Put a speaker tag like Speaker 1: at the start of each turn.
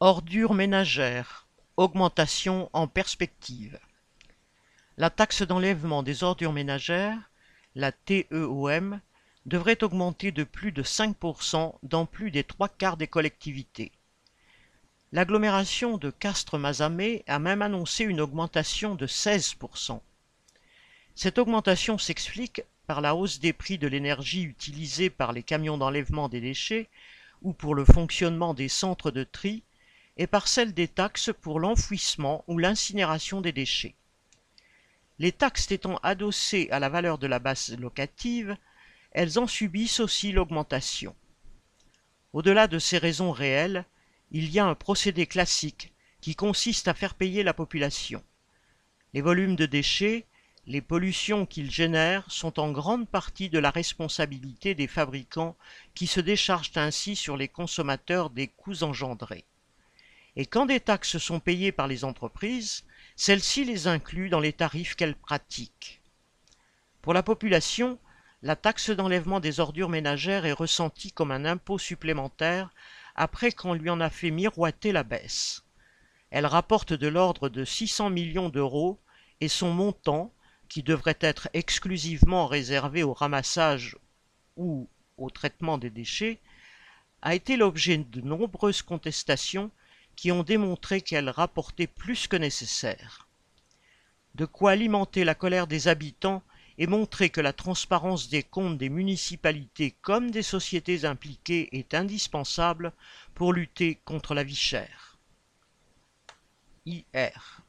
Speaker 1: Ordures ménagères, augmentation en perspective. La taxe d'enlèvement des ordures ménagères, la TEOM, devrait augmenter de plus de 5% dans plus des trois quarts des collectivités. L'agglomération de Castres-Mazamet a même annoncé une augmentation de 16%. Cette augmentation s'explique par la hausse des prix de l'énergie utilisée par les camions d'enlèvement des déchets ou pour le fonctionnement des centres de tri et par celle des taxes pour l'enfouissement ou l'incinération des déchets. Les taxes étant adossées à la valeur de la base locative, elles en subissent aussi l'augmentation. Au-delà de ces raisons réelles, il y a un procédé classique qui consiste à faire payer la population. Les volumes de déchets, les pollutions qu'ils génèrent sont en grande partie de la responsabilité des fabricants qui se déchargent ainsi sur les consommateurs des coûts engendrés. Et quand des taxes sont payées par les entreprises, celles-ci les incluent dans les tarifs qu'elles pratiquent. Pour la population, la taxe d'enlèvement des ordures ménagères est ressentie comme un impôt supplémentaire après qu'on lui en a fait miroiter la baisse. Elle rapporte de l'ordre de 600 millions d'euros et son montant, qui devrait être exclusivement réservé au ramassage ou au traitement des déchets, a été l'objet de nombreuses contestations qui ont démontré qu'elle rapportait plus que nécessaire. De quoi alimenter la colère des habitants et montrer que la transparence des comptes des municipalités comme des sociétés impliquées est indispensable pour lutter contre la vie chère. IR